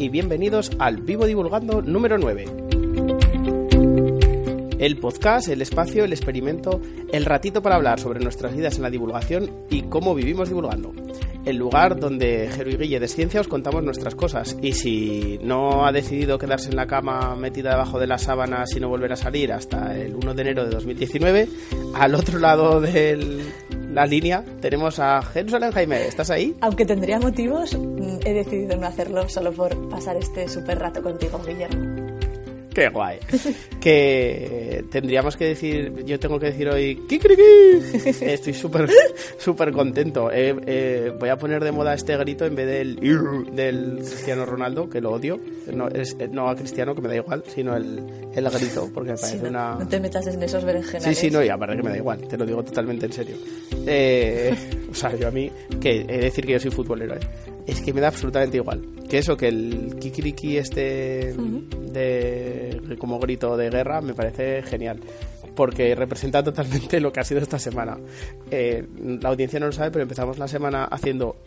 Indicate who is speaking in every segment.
Speaker 1: Y bienvenidos al Vivo Divulgando número 9. El podcast, el espacio, el experimento, el ratito para hablar sobre nuestras vidas en la divulgación y cómo vivimos divulgando. El lugar donde Jero y Guille de Ciencia os contamos nuestras cosas. Y si no ha decidido quedarse en la cama metida debajo de las sábanas y no volver a salir hasta el 1 de enero de 2019, al otro lado de la línea tenemos a Jerusalén Jaime. ¿Estás ahí?
Speaker 2: Aunque tendría motivos, he decidido no hacerlo solo por pasar este súper rato contigo, Guillermo.
Speaker 1: Qué guay. que tendríamos que decir, yo tengo que decir hoy, ¡Kikiriki! Estoy súper súper contento. Eh, eh, voy a poner de moda este grito en vez del del Cristiano Ronaldo, que lo odio. No, es, no a Cristiano, que me da igual, sino el, el grito, porque me
Speaker 2: Sí,
Speaker 1: parece
Speaker 2: no,
Speaker 1: una...
Speaker 2: no te metas en esos berenjenales.
Speaker 1: Sí, sí, no, y aparte que me da igual, te lo digo totalmente en serio. Eh, o sea, yo a mí, que he de decir que yo soy futbolero, ¿eh? es que me da absolutamente igual. Que eso, que el kikiriki este de como grito de guerra me parece genial. Porque representa totalmente lo que ha sido esta semana. Eh, la audiencia no lo sabe, pero empezamos la semana haciendo...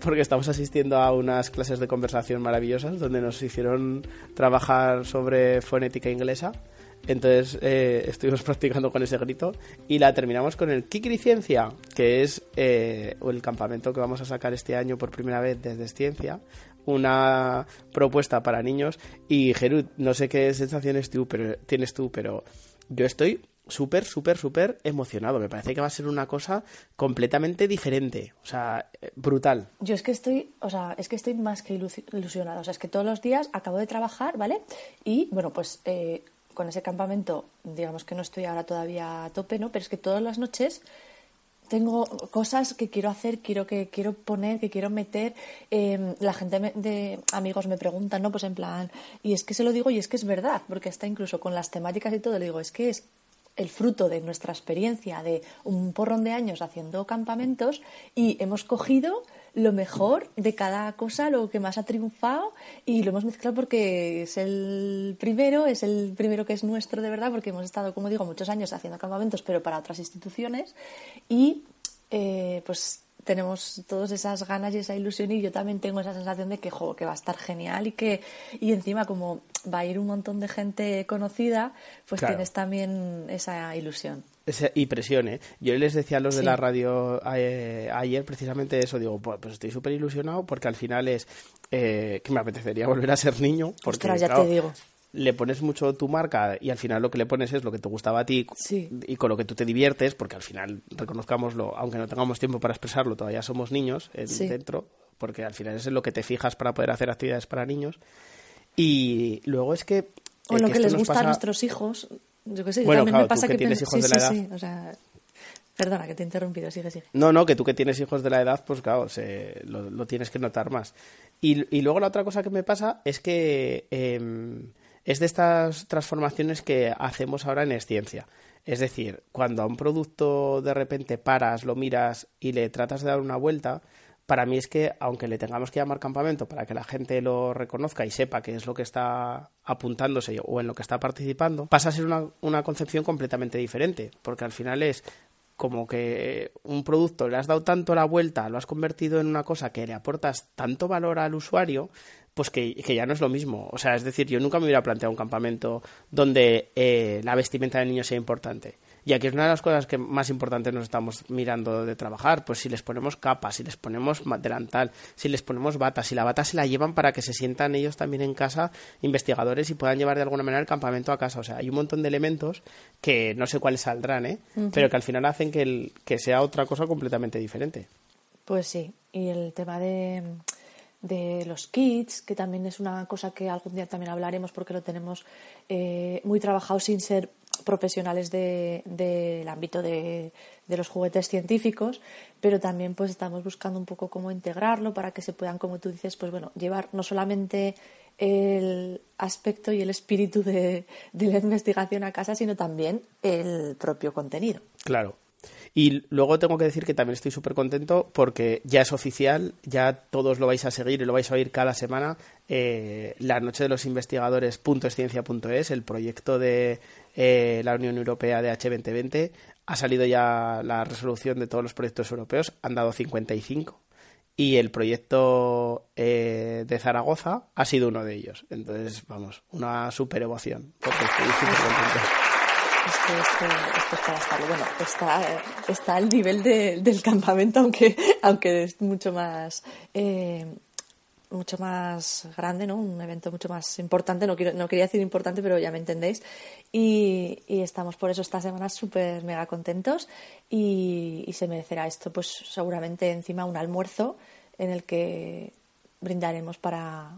Speaker 1: porque estamos asistiendo a unas clases de conversación maravillosas donde nos hicieron trabajar sobre fonética inglesa. Entonces eh, estuvimos practicando con ese grito y la terminamos con el Kikiri Ciencia, que es eh, el campamento que vamos a sacar este año por primera vez desde Ciencia. Una propuesta para niños. Y Gerud, no sé qué sensaciones tú, pero, tienes tú, pero yo estoy súper, súper, súper emocionado. Me parece que va a ser una cosa completamente diferente. O sea, eh, brutal.
Speaker 2: Yo es que estoy, o sea, es que estoy más que ilusi- ilusionada. O sea, es que todos los días acabo de trabajar, ¿vale? Y bueno, pues eh, con ese campamento, digamos que no estoy ahora todavía a tope, ¿no? Pero es que todas las noches tengo cosas que quiero hacer, quiero que quiero poner, que quiero meter. Eh, la gente me- de amigos me preguntan, ¿no? Pues en plan, y es que se lo digo y es que es verdad, porque está incluso con las temáticas y todo, le digo, es que es el fruto de nuestra experiencia de un porrón de años haciendo campamentos y hemos cogido lo mejor de cada cosa, lo que más ha triunfado y lo hemos mezclado porque es el primero, es el primero que es nuestro de verdad, porque hemos estado, como digo, muchos años haciendo campamentos, pero para otras instituciones y eh, pues tenemos todas esas ganas y esa ilusión y yo también tengo esa sensación de que, jo, que va a estar genial y que y encima como va a ir un montón de gente conocida, pues
Speaker 1: Claro.
Speaker 2: tienes también esa ilusión.
Speaker 1: Y presión, ¿eh? Yo les decía a los de la radio eh, ayer precisamente eso, digo, pues, estoy súper ilusionado porque al final es eh, que me apetecería volver a ser niño. Porque,
Speaker 2: Ostras, ya te
Speaker 1: claro,
Speaker 2: digo.
Speaker 1: Le pones mucho tu marca y al final lo que le pones es lo que te gustaba a ti
Speaker 2: Sí.
Speaker 1: y con lo que tú te diviertes, porque al final, reconozcámoslo, aunque no tengamos tiempo para expresarlo, todavía somos niños en-
Speaker 2: Sí.
Speaker 1: dentro, porque al final es en lo que te fijas para poder hacer actividades para niños. Y luego es que...
Speaker 2: O
Speaker 1: eh,
Speaker 2: lo
Speaker 1: que
Speaker 2: les gusta
Speaker 1: pasa-
Speaker 2: a nuestros hijos. Yo qué sé, yo
Speaker 1: Bueno,
Speaker 2: también
Speaker 1: claro,
Speaker 2: me pasa
Speaker 1: tú que tienes hijos
Speaker 2: sí,
Speaker 1: de la
Speaker 2: sí,
Speaker 1: edad.
Speaker 2: sí, o sea, perdona que te he interrumpido, sigue, sigue.
Speaker 1: No, no, que tú que tienes hijos de la edad, pues claro, se, lo, lo tienes que notar más. Y, y luego la otra cosa que me pasa es que eh, es de estas transformaciones que hacemos ahora en Esciencia. Es decir, cuando a un producto de repente paras, lo miras y le tratas de dar una vuelta, para mí es que, aunque le tengamos que llamar campamento para que la gente lo reconozca y sepa qué es lo que está apuntándose o en lo que está participando, pasa a ser una, una concepción completamente diferente, porque al final es como que un producto le has dado tanto la vuelta, lo has convertido en una cosa que le aportas tanto valor al usuario, pues que, que ya no es lo mismo. O sea, es decir, yo nunca me hubiera planteado un campamento donde eh, la vestimenta del niño sea importante. Y aquí es una de las cosas que más importantes nos estamos mirando de trabajar. Pues si les ponemos capas, si les ponemos delantal, si les ponemos bata, si la bata se la llevan para que se sientan ellos también en casa, investigadores, y puedan llevar de alguna manera el campamento a casa. O sea, hay un montón de elementos que no sé cuáles saldrán, ¿eh? Pero que al final hacen que, el, que sea otra cosa completamente diferente.
Speaker 2: Pues sí. Y el tema de de los kits, que también es una cosa que algún día también hablaremos porque lo tenemos eh, muy trabajado sin ser profesionales del ámbito de, los juguetes científicos, pero también pues estamos buscando un poco cómo integrarlo para que se puedan, como tú dices, pues bueno, llevar no solamente el aspecto y el espíritu de, de la investigación a casa, sino también el propio contenido.
Speaker 1: Claro, y luego tengo que decir que también estoy súper contento porque ya es oficial, ya todos lo vais a seguir y lo vais a oír cada semana. Eh, la Noche de los Investigadores .esciencia.es, el proyecto de eh, la Unión Europea de H2020, ha salido ya la resolución de todos los proyectos europeos, han dado 55 y el proyecto eh, de Zaragoza ha sido uno de ellos. Entonces, vamos, una super emoción, porque estoy súper contento
Speaker 2: es que esto, esto, es para. Bueno, está, está al nivel de, del campamento, aunque, aunque es mucho más, eh, mucho más grande, ¿no? Un evento mucho más importante. No, quiero, no quería decir importante, pero ya me entendéis. Y, y estamos por eso esta semana súper mega contentos y, y se merecerá esto, pues seguramente encima un almuerzo en el que brindaremos para,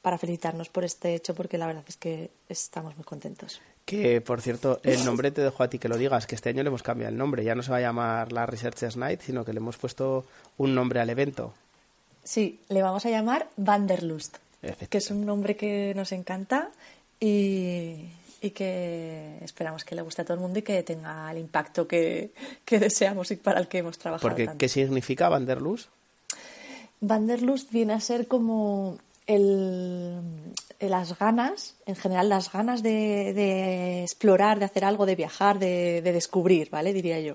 Speaker 2: para felicitarnos por este hecho, porque la verdad es que estamos muy contentos.
Speaker 1: Que, por cierto, el nombre te dejo a ti que lo digas, que este año le hemos cambiado el nombre. Ya no se va a llamar la Researchers Night, sino que le hemos puesto un nombre al evento.
Speaker 2: Sí, le vamos a llamar Vanderlust, que es un nombre que nos encanta y, que esperamos que le guste a todo el mundo y que tenga el impacto que, deseamos y para el que hemos trabajado.
Speaker 1: Porque, ¿Qué significa Vanderlust?
Speaker 2: Vanderlust viene a ser como el, las ganas, en general las ganas de, explorar, de hacer algo, de viajar, de, descubrir, ¿vale? Diría yo.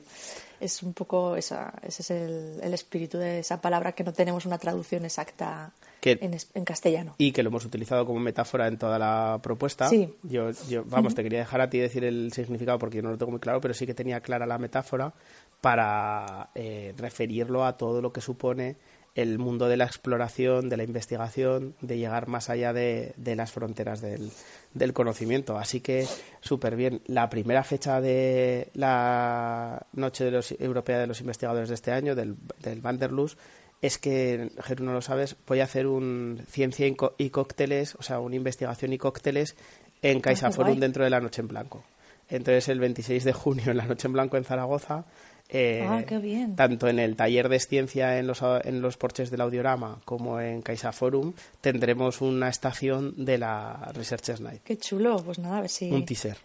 Speaker 2: Es un poco esa, ese es el, espíritu de esa palabra que no tenemos una traducción exacta en, castellano.
Speaker 1: Y que lo hemos utilizado como metáfora en toda la propuesta.
Speaker 2: Sí.
Speaker 1: Yo, yo vamos, te quería dejar a ti decir el significado porque yo no lo tengo muy claro, pero sí que tenía clara la metáfora para eh, referirlo a todo lo que supone el mundo de la exploración, de la investigación, de llegar más allá de, las fronteras del, conocimiento. Así que súper bien. La primera fecha de la Noche de los, Europea de los Investigadores de este año, del, del Vanderlust, es que, Jeru, no lo sabes, voy a hacer un ciencia y cócteles, o sea, una investigación y cócteles en ah, CaixaForum dentro de la Noche en Blanco. Entonces, el 26 de junio en la Noche en Blanco en Zaragoza
Speaker 2: eh, ah, qué bien.
Speaker 1: Tanto en el taller de ciencia en los, en los porches del Audiorama como en Caixa Forum tendremos una estación de la Research Night.
Speaker 2: Qué chulo, pues nada, a ver si...
Speaker 1: Un teaser.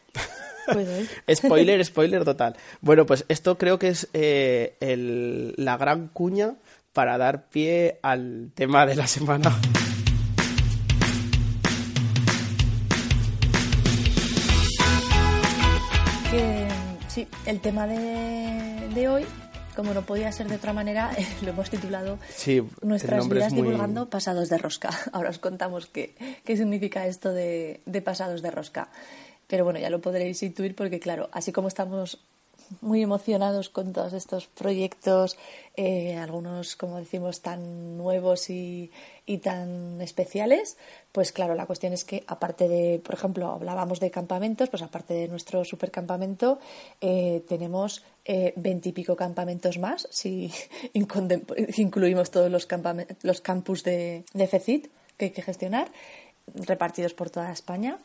Speaker 1: spoiler, spoiler total. Bueno, pues esto creo que es eh, el, la gran cuña para dar pie al tema de la semana.
Speaker 2: Sí, el tema de, hoy, como no podía ser de otra manera, lo hemos titulado Nuestras vidas divulgando pasados de rosca. Ahora os contamos qué, qué significa esto de, de pasados de rosca. Pero bueno, ya lo podréis intuir porque, claro, así como estamos muy emocionados con todos estos proyectos, eh, algunos, como decimos, tan nuevos y, tan especiales. Pues claro, la cuestión es que aparte de, por ejemplo, hablábamos de campamentos, pues aparte de nuestro supercampamento, eh, tenemos eh, veintipico campamentos más, si incluimos todos los, los campus de, de FECIT que hay que gestionar, repartidos por toda España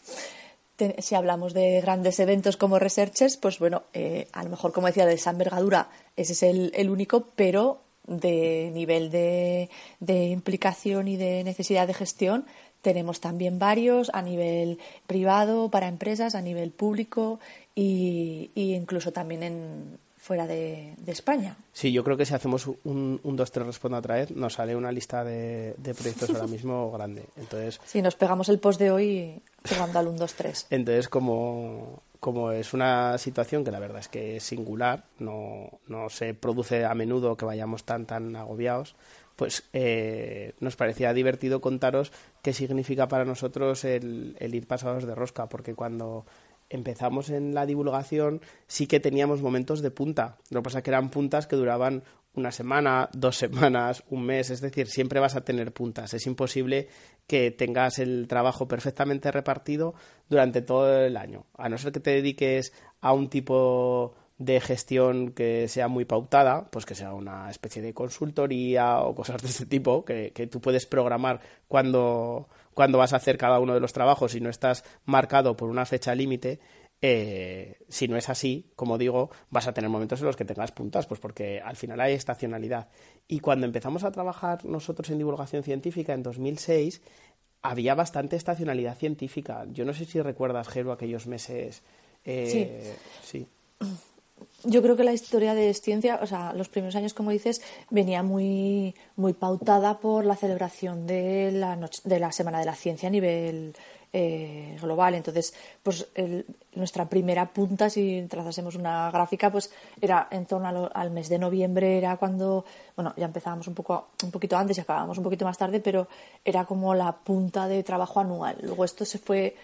Speaker 2: si hablamos de grandes eventos como Researchers, pues bueno, eh, a lo mejor, como decía, de esa envergadura, ese es el, único, pero de nivel de, implicación y de necesidad de gestión tenemos también varios a nivel privado, para empresas, a nivel público e incluso también en, fuera de, España.
Speaker 1: Sí, yo creo que si hacemos un, un 2-3 responda otra vez, nos sale una lista de, proyectos ahora mismo grande. Entonces,
Speaker 2: si nos pegamos el post de hoy jugando al 1-2-3.
Speaker 1: Entonces, como, como es una situación que la verdad es que es singular, no, no se produce a menudo que vayamos tan, tan agobiados, pues eh, nos parecía divertido contaros qué significa para nosotros el, el ir pasados de rosca, porque cuando empezamos en la divulgación, sí que teníamos momentos de punta. Lo que pasa es que eran puntas que duraban una semana, dos semanas, un mes, es decir, siempre vas a tener puntas. Es imposible que tengas el trabajo perfectamente repartido durante todo el año, a no ser que te dediques a un tipo de gestión que sea muy pautada, pues que sea una especie de consultoría o cosas de este tipo, que, que tú puedes programar cuando, cuando vas a hacer cada uno de los trabajos y no estás marcado por una fecha límite, eh, si no es así, como digo, vas a tener momentos en los que tengas puntas, pues porque al final hay estacionalidad. Y cuando empezamos a trabajar nosotros en divulgación científica en 2006, había bastante estacionalidad científica. Yo no sé si recuerdas, Jero, aquellos meses.
Speaker 2: Eh, sí. Yo creo que la historia de ciencia, o sea, los primeros años, como dices, venía muy, muy pautada por la celebración de la, de la Semana de la Ciencia a nivel eh, global. Entonces, pues nuestra primera punta, si trazásemos una gráfica, pues era en torno al mes de noviembre, era cuando, bueno, ya empezábamos un poco, un poquito antes y acabábamos un poquito más tarde, pero era como la punta de trabajo anual. Luego esto se fue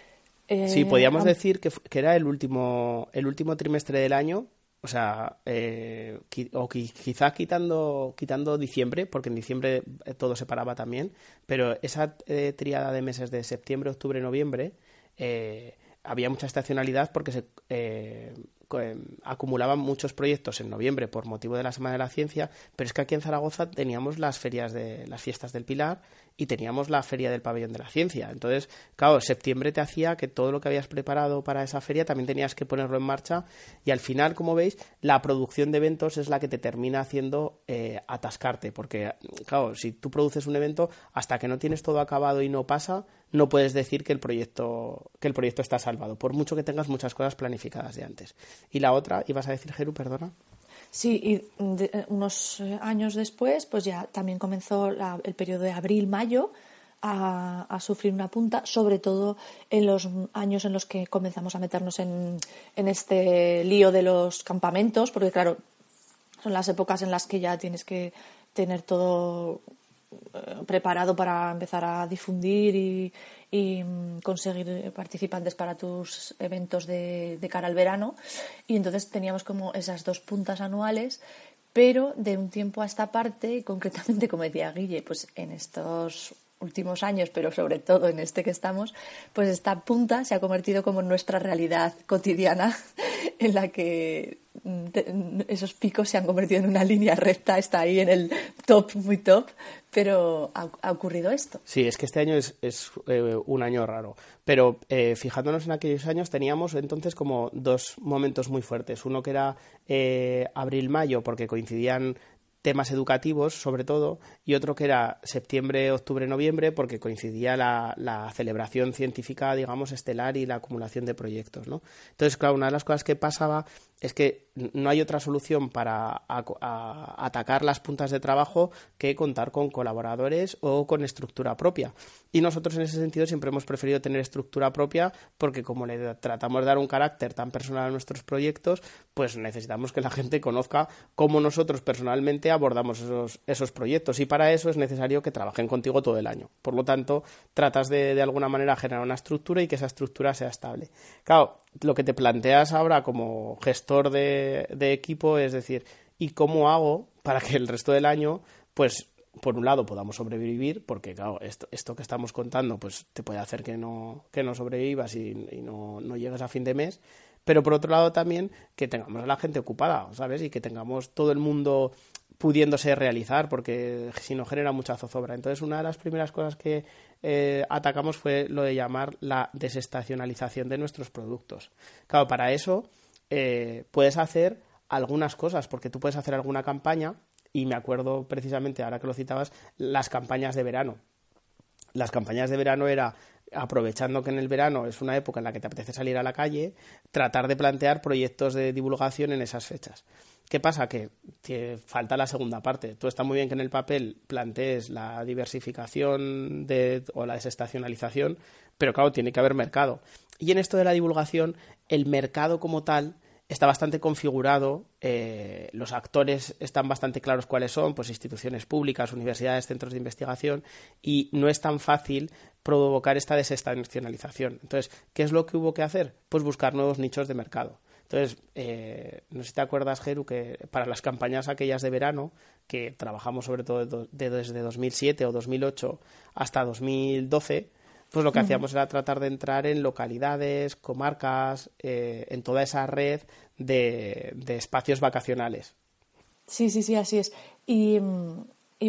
Speaker 1: eh, sí, podríamos decir que, que, era el último, el último trimestre del año o sea, eh, o quizá quitando, quitando diciembre, porque en diciembre eh, todo se paraba también, pero esa eh, triada de meses de septiembre, octubre, noviembre, había mucha estacionalidad porque se acumulaban muchos proyectos en noviembre por motivo de la Semana de la Ciencia, pero es que aquí en Zaragoza teníamos las ferias de las fiestas del Pilar y teníamos la feria del pabellón de la ciencia. Entonces, claro, septiembre te hacía que todo lo que habías preparado para esa feria también tenías que ponerlo en marcha y al final, como veis, la producción de eventos es la que te termina haciendo eh, atascarte, porque, claro, si tú produces un evento, hasta que no tienes todo acabado y no pasa, no puedes decir que el proyecto, que el proyecto está salvado, por mucho que tengas muchas cosas planificadas de antes. Y la otra, ibas a decir, Jeru, perdona.
Speaker 2: Sí, y eh, unos eh, años después, pues ya también comenzó el periodo de abril-mayo a, sufrir una punta, sobre todo en los años en los que comenzamos a meternos en, en este lío de los campamentos, porque claro, son las épocas en las que ya tienes que tener todo preparado para empezar a difundir y, mm, conseguir participantes para tus eventos de, de, cara al verano. Y entonces teníamos como esas dos puntas anuales, pero de un tiempo a esta parte, concretamente, como decía Guille, pues en estos últimos años, pero sobre todo en este que estamos, pues esta punta se ha convertido como nuestra realidad cotidiana en la que mm, esos picos se han convertido en una línea recta, está ahí en el top, muy top, pero ha, ocurrido esto.
Speaker 1: Sí, es que este año es, eh, un año raro, pero eh, fijándonos en aquellos años teníamos entonces como dos momentos muy fuertes, uno que era eh, abril-mayo, porque coincidían temas educativos, sobre todo, y otro que era septiembre, octubre, noviembre, porque coincidía la, celebración científica, digamos, estelar y la acumulación de proyectos, ¿no? Entonces, claro, una de las cosas que pasaba es que no hay otra solución para atacar las puntas de trabajo que contar con colaboradores o con estructura propia. Y nosotros en ese sentido siempre hemos preferido tener estructura propia porque como le tratamos de dar un carácter tan personal a nuestros proyectos, pues necesitamos que la gente conozca cómo nosotros personalmente abordamos esos, esos proyectos y para eso es necesario que trabajen contigo todo el año. Por lo tanto, tratas de, de alguna manera generar una estructura y que esa estructura sea estable. Claro, lo que te planteas ahora como gestor de, equipo es decir, ¿y cómo hago para que el resto del año, pues, por un lado podamos sobrevivir, porque claro, esto, esto que estamos contando, pues te puede hacer que no, que no sobrevivas y, no, no llegues a fin de mes, pero por otro lado también que tengamos a la gente ocupada, ¿sabes? Y que tengamos todo el mundo pudiéndose realizar, porque si no genera mucha zozobra. Entonces, una de las primeras cosas que eh, atacamos fue lo de llamar la desestacionalización de nuestros productos. Claro, para eso eh, puedes hacer algunas cosas, porque tú puedes hacer alguna campaña, y me acuerdo precisamente, ahora que lo citabas, las campañas de verano. Las campañas de verano era aprovechando que en el verano es una época en la que te apetece salir a la calle, tratar de plantear proyectos de divulgación en esas fechas. ¿Qué pasa? Que, falta la segunda parte. Tú está muy bien que en el papel plantees la diversificación o la desestacionalización, pero claro, tiene que haber mercado. Y en esto de la divulgación, el mercado como tal está bastante configurado, eh, los actores están bastante claros cuáles son, pues instituciones públicas, universidades, centros de investigación, y no es tan fácil provocar esta desestacionalización. Entonces, ¿qué es lo que hubo que hacer? Pues buscar nuevos nichos de mercado. Entonces, eh, no sé si te acuerdas, Geru, que para las campañas aquellas de verano, que trabajamos sobre todo desde 2007 o 2008 hasta 2012, pues lo que hacíamos era tratar de entrar en localidades, comarcas, eh, en toda esa red de, espacios vacacionales.
Speaker 2: Sí, sí, sí, así es. Y,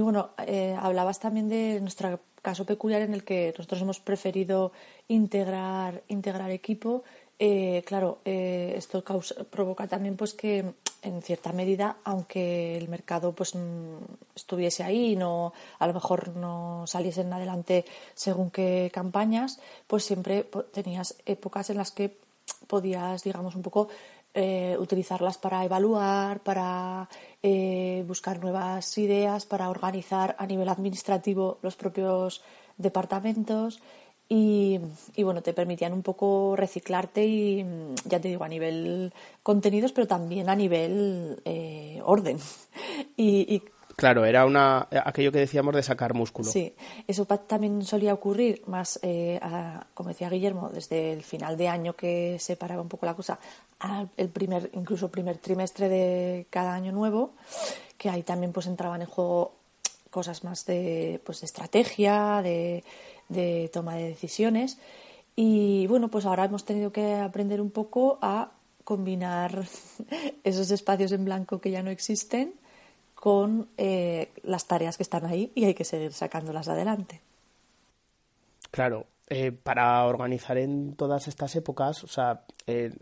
Speaker 2: bueno, eh, hablabas también de nuestro caso peculiar en el que nosotros hemos preferido integrar, integrar equipo. Eh, claro, esto provoca también pues que en cierta medida, aunque el mercado pues estuviese ahí y no, a lo mejor no saliesen adelante según qué campañas, pues siempre tenías épocas en las que podías, digamos, un poco eh, utilizarlas para evaluar, para eh, buscar nuevas ideas, para organizar a nivel administrativo los propios departamentos y, bueno, te permitían un poco reciclarte y ya te digo, a nivel contenidos, pero también a nivel eh, orden. y,
Speaker 1: Claro, era una aquello que decíamos de sacar músculo.
Speaker 2: Sí, eso también solía ocurrir más, eh, como decía Guillermo, desde el final de año que se paraba un poco la cosa, al primer, incluso primer trimestre de cada año nuevo, que ahí también pues entraban en juego cosas más de, pues, de estrategia, de de toma de decisiones. Y bueno, pues ahora hemos tenido que aprender un poco a combinar esos espacios en blanco que ya no existen con eh, las tareas que están ahí y hay que seguir sacándolas adelante.
Speaker 1: Claro, eh, para organizar en todas estas épocas, o sea, eh,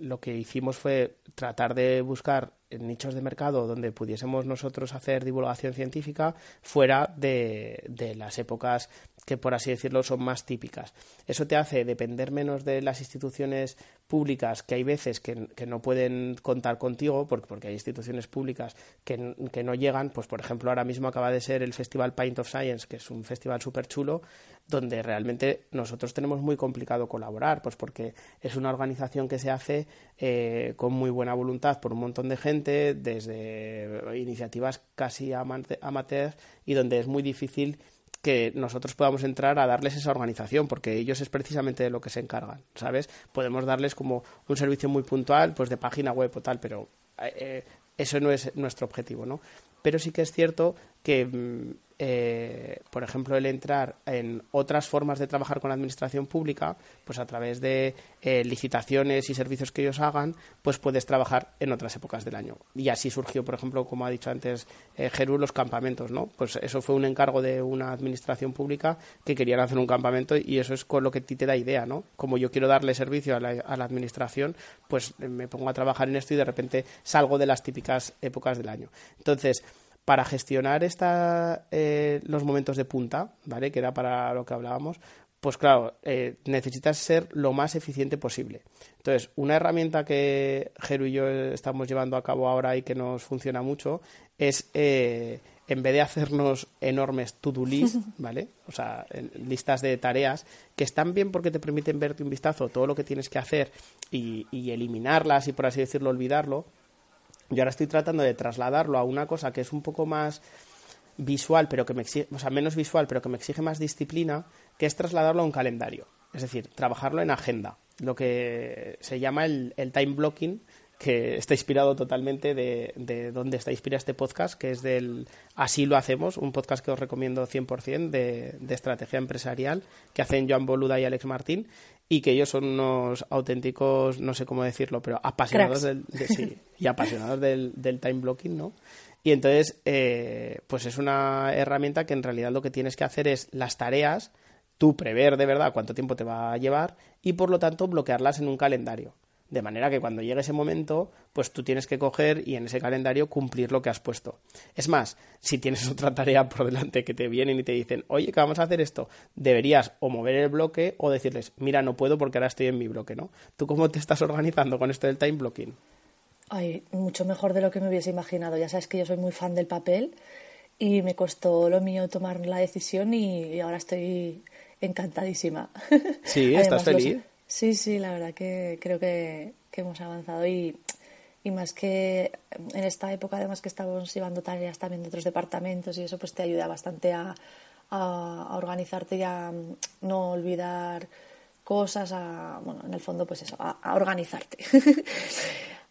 Speaker 1: lo que hicimos fue tratar de buscar nichos de mercado donde pudiésemos nosotros hacer divulgación científica fuera de, de, las épocas que, por así decirlo, son más típicas. Eso te hace depender menos de las instituciones públicas, que hay veces que, no pueden contar contigo, porque, porque hay instituciones públicas que, que, no llegan. Pues, por ejemplo, ahora mismo acaba de ser el Festival Paint of Science, que es un festival súper chulo, donde realmente nosotros tenemos muy complicado colaborar, pues porque es una organización que se hace eh, con muy buena voluntad por un montón de gente, desde iniciativas casi amateurs y donde es muy difícil que nosotros podamos entrar a darles esa organización, porque ellos es precisamente de lo que se encargan, ¿sabes? Podemos darles como un servicio muy puntual, pues de página web o tal, pero eh, eso no es nuestro objetivo, ¿no? Pero sí que es cierto que mm, eh, por ejemplo, el entrar en otras formas de trabajar con la administración pública, pues a través de eh, licitaciones y servicios que ellos hagan, pues puedes trabajar en otras épocas del año. Y así surgió, por ejemplo, como ha dicho antes eh, los campamentos, ¿no? Pues eso fue un encargo de una administración pública que querían hacer un campamento y eso es con lo que a ti te da idea, ¿no? Como yo quiero darle servicio a la, a la administración, pues me pongo a trabajar en esto y de repente salgo de las típicas épocas del año. Entonces, para gestionar esta, eh, los momentos de punta, ¿vale? Que era para lo que hablábamos, pues claro, eh, necesitas ser lo más eficiente posible. Entonces, una herramienta que Geru y yo estamos llevando a cabo ahora y que nos funciona mucho es, eh, en vez de hacernos enormes to-do list, ¿vale? O sea, listas de tareas que están bien porque te permiten verte un vistazo todo lo que tienes que hacer y, y eliminarlas y, por así decirlo, olvidarlo, yo ahora estoy tratando de trasladarlo a una cosa que es un poco más visual, pero que me exige, o sea, menos visual, pero que me exige más disciplina, que es trasladarlo a un calendario. Es decir, trabajarlo en agenda, lo que se llama el, time blocking, que está inspirado totalmente de, de donde está inspirado este podcast, que es del Así lo hacemos, un podcast que os recomiendo 100% de, de estrategia empresarial, que hacen Joan Boluda y Alex Martín, y que ellos son unos auténticos, no sé cómo decirlo, pero apasionados del, y apasionados del, time blocking, ¿no? Y entonces, eh, pues es una herramienta que en realidad lo que tienes que hacer es las tareas, tú prever de verdad cuánto tiempo te va a llevar y por lo tanto bloquearlas en un calendario. De manera que cuando llegue ese momento, pues tú tienes que coger y en ese calendario cumplir lo que has puesto. Es más, si tienes otra tarea por delante que te vienen y te dicen, oye, que vamos a hacer esto, deberías o mover el bloque o decirles, mira, no puedo porque ahora estoy en mi bloque, ¿no? ¿Tú cómo te estás organizando con esto del time blocking?
Speaker 2: Ay, mucho mejor de lo que me hubiese imaginado. Ya sabes que yo soy muy fan del papel y me costó lo mío tomar la decisión y, ahora estoy encantadísima.
Speaker 1: Sí, ¿estás feliz?
Speaker 2: Sí, sí, la verdad que creo que, hemos avanzado y y más que en esta época además que estamos llevando tareas también de otros departamentos y eso pues te ayuda bastante a, a, organizarte y a mm, no olvidar cosas, a, bueno, en el fondo pues eso, a, organizarte.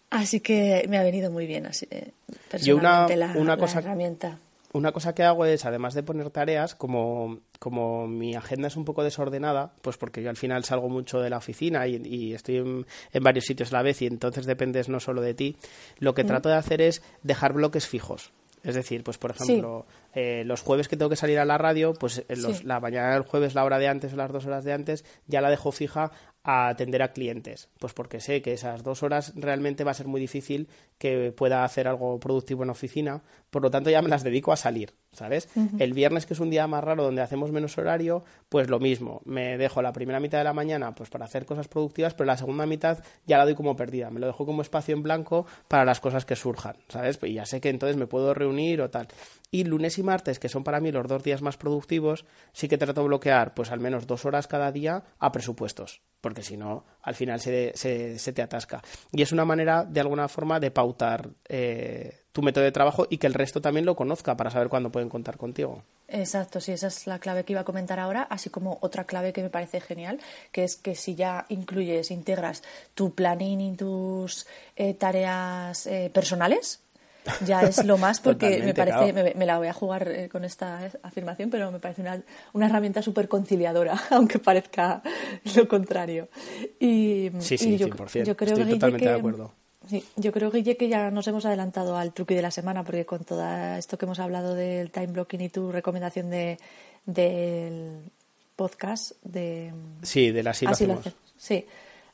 Speaker 2: así que me ha venido muy bien así, eh, personalmente una, la, una cosa, herramienta
Speaker 1: una cosa que hago es, además de poner tareas, como, como mi agenda es un poco desordenada, pues porque yo al final salgo mucho de la oficina y, estoy en, varios sitios a la vez y entonces dependes no solo de ti, lo que trato de hacer es dejar bloques fijos. Es decir, pues por ejemplo, eh, los jueves que tengo que salir a la radio, pues eh, la mañana del jueves, la hora de antes o las dos horas de antes, ya la dejo fija a atender a clientes. Pues porque sé que esas dos horas realmente va a ser muy difícil que pueda hacer algo productivo en oficina, por lo tanto ya me las dedico a salir. ¿sabes? El viernes, que es un día más raro donde hacemos menos horario, pues lo mismo. Me dejo la primera mitad de la mañana pues para hacer cosas productivas, pero la segunda mitad ya la doy como perdida. Me lo dejo como espacio en blanco para las cosas que surjan, ¿sabes? Y ya sé que entonces me puedo reunir o tal. Y lunes y martes, que son para mí los dos días más productivos, sí que trato de bloquear pues al menos dos horas cada día a presupuestos, porque si no, al final se, se, te atasca. Y es una manera, de alguna forma, de pautar eh, tu método de trabajo y que el resto también lo conozca para saber cuándo pueden contar contigo.
Speaker 2: Exacto, sí, esa es la clave que iba a comentar ahora, así como otra clave que me parece genial, que es que si ya incluyes, integras tu planning y tus eh, tareas eh, personales, ya es lo más porque me parece, me, la voy a jugar eh, con esta afirmación, pero me parece una, una herramienta súper conciliadora, aunque parezca lo contrario. Y,
Speaker 1: sí, sí, yo, yo creo Estoy totalmente de acuerdo
Speaker 2: Sí, yo creo, Guille, que ya nos hemos adelantado al truque de la semana, porque con todo esto que hemos hablado del time blocking y tu recomendación de, del podcast de...
Speaker 1: Sí, de la así,
Speaker 2: Sí,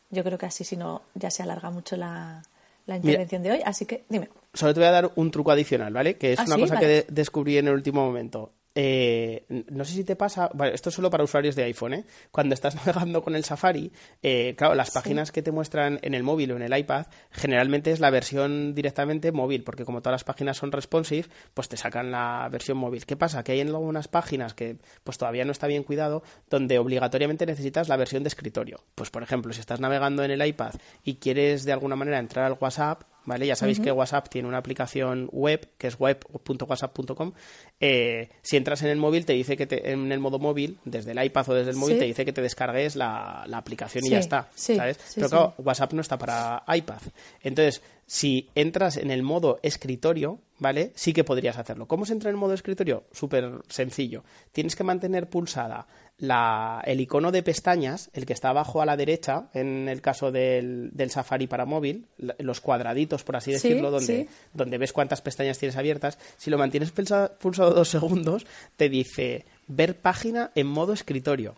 Speaker 2: yo creo que así, si no, ya se alarga mucho la, la intervención de hoy, así que dime.
Speaker 1: Solo te voy a dar un truco adicional, ¿vale? Que es ah, una cosa que descubrí en el último momento. Eh, no sé si te pasa, esto es solo para usuarios de iPhone, ¿eh? cuando estás navegando con el Safari, eh, claro, las páginas que te muestran en el móvil o en el iPad, generalmente es la versión directamente móvil, porque como todas las páginas son responsive, pues te sacan la versión móvil. ¿Qué pasa? Que hay en algunas páginas que pues todavía no está bien cuidado, donde obligatoriamente necesitas la versión de escritorio. Pues por ejemplo, si estás navegando en el iPad y quieres de alguna manera entrar al WhatsApp, ¿vale? Ya sabéis que WhatsApp tiene una aplicación web, que es web.whatsapp.com. Eh, si entras en el móvil, te dice que te, en el modo móvil, desde el iPad o desde el móvil, te dice que te descargues la, aplicación y ya está, ¿sabes? Pero claro, WhatsApp no está para iPad. Entonces, si entras en el modo escritorio, ¿vale? Sí que podrías hacerlo. ¿Cómo se entra en el modo escritorio? Súper sencillo. Tienes que mantener pulsada la, el icono de pestañas, el que está abajo a la derecha, en el caso del, del Safari para móvil, los cuadraditos, por así decirlo, donde, donde ves cuántas pestañas tienes abiertas. Si lo mantienes pulsado dos segundos, te dice ver página en modo escritorio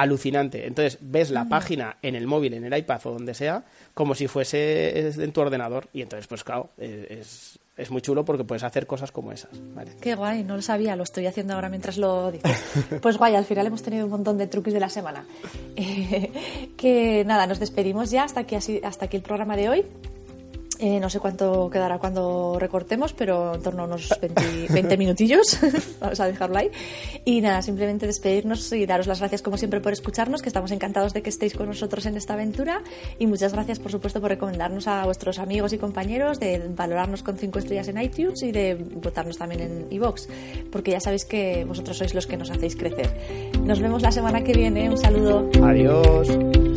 Speaker 1: alucinante. Entonces ves la página en el móvil, en el iPad o donde sea, como si fuese en tu ordenador. Y entonces, pues claro, es, es muy chulo porque puedes hacer cosas como esas.
Speaker 2: Qué guay, no lo sabía, lo estoy haciendo ahora mientras lo dices. Pues guay, al final hemos tenido un montón de truques de la semana. que nada, nos despedimos ya hasta aquí, hasta aquí el programa de hoy. Eh, no sé cuánto quedará cuando recortemos, pero en torno a unos 20, minutillos. Vamos a dejarlo ahí. Y nada, simplemente despedirnos y daros las gracias como siempre por escucharnos, que estamos encantados de que estéis con nosotros en esta aventura. Y muchas gracias, por supuesto, por recomendarnos a vuestros amigos y compañeros, de valorarnos con 5 estrellas en iTunes y de votarnos también en iVoox, porque ya sabéis que vosotros sois los que nos hacéis crecer. Nos vemos la semana que viene. Un saludo.
Speaker 1: Adiós.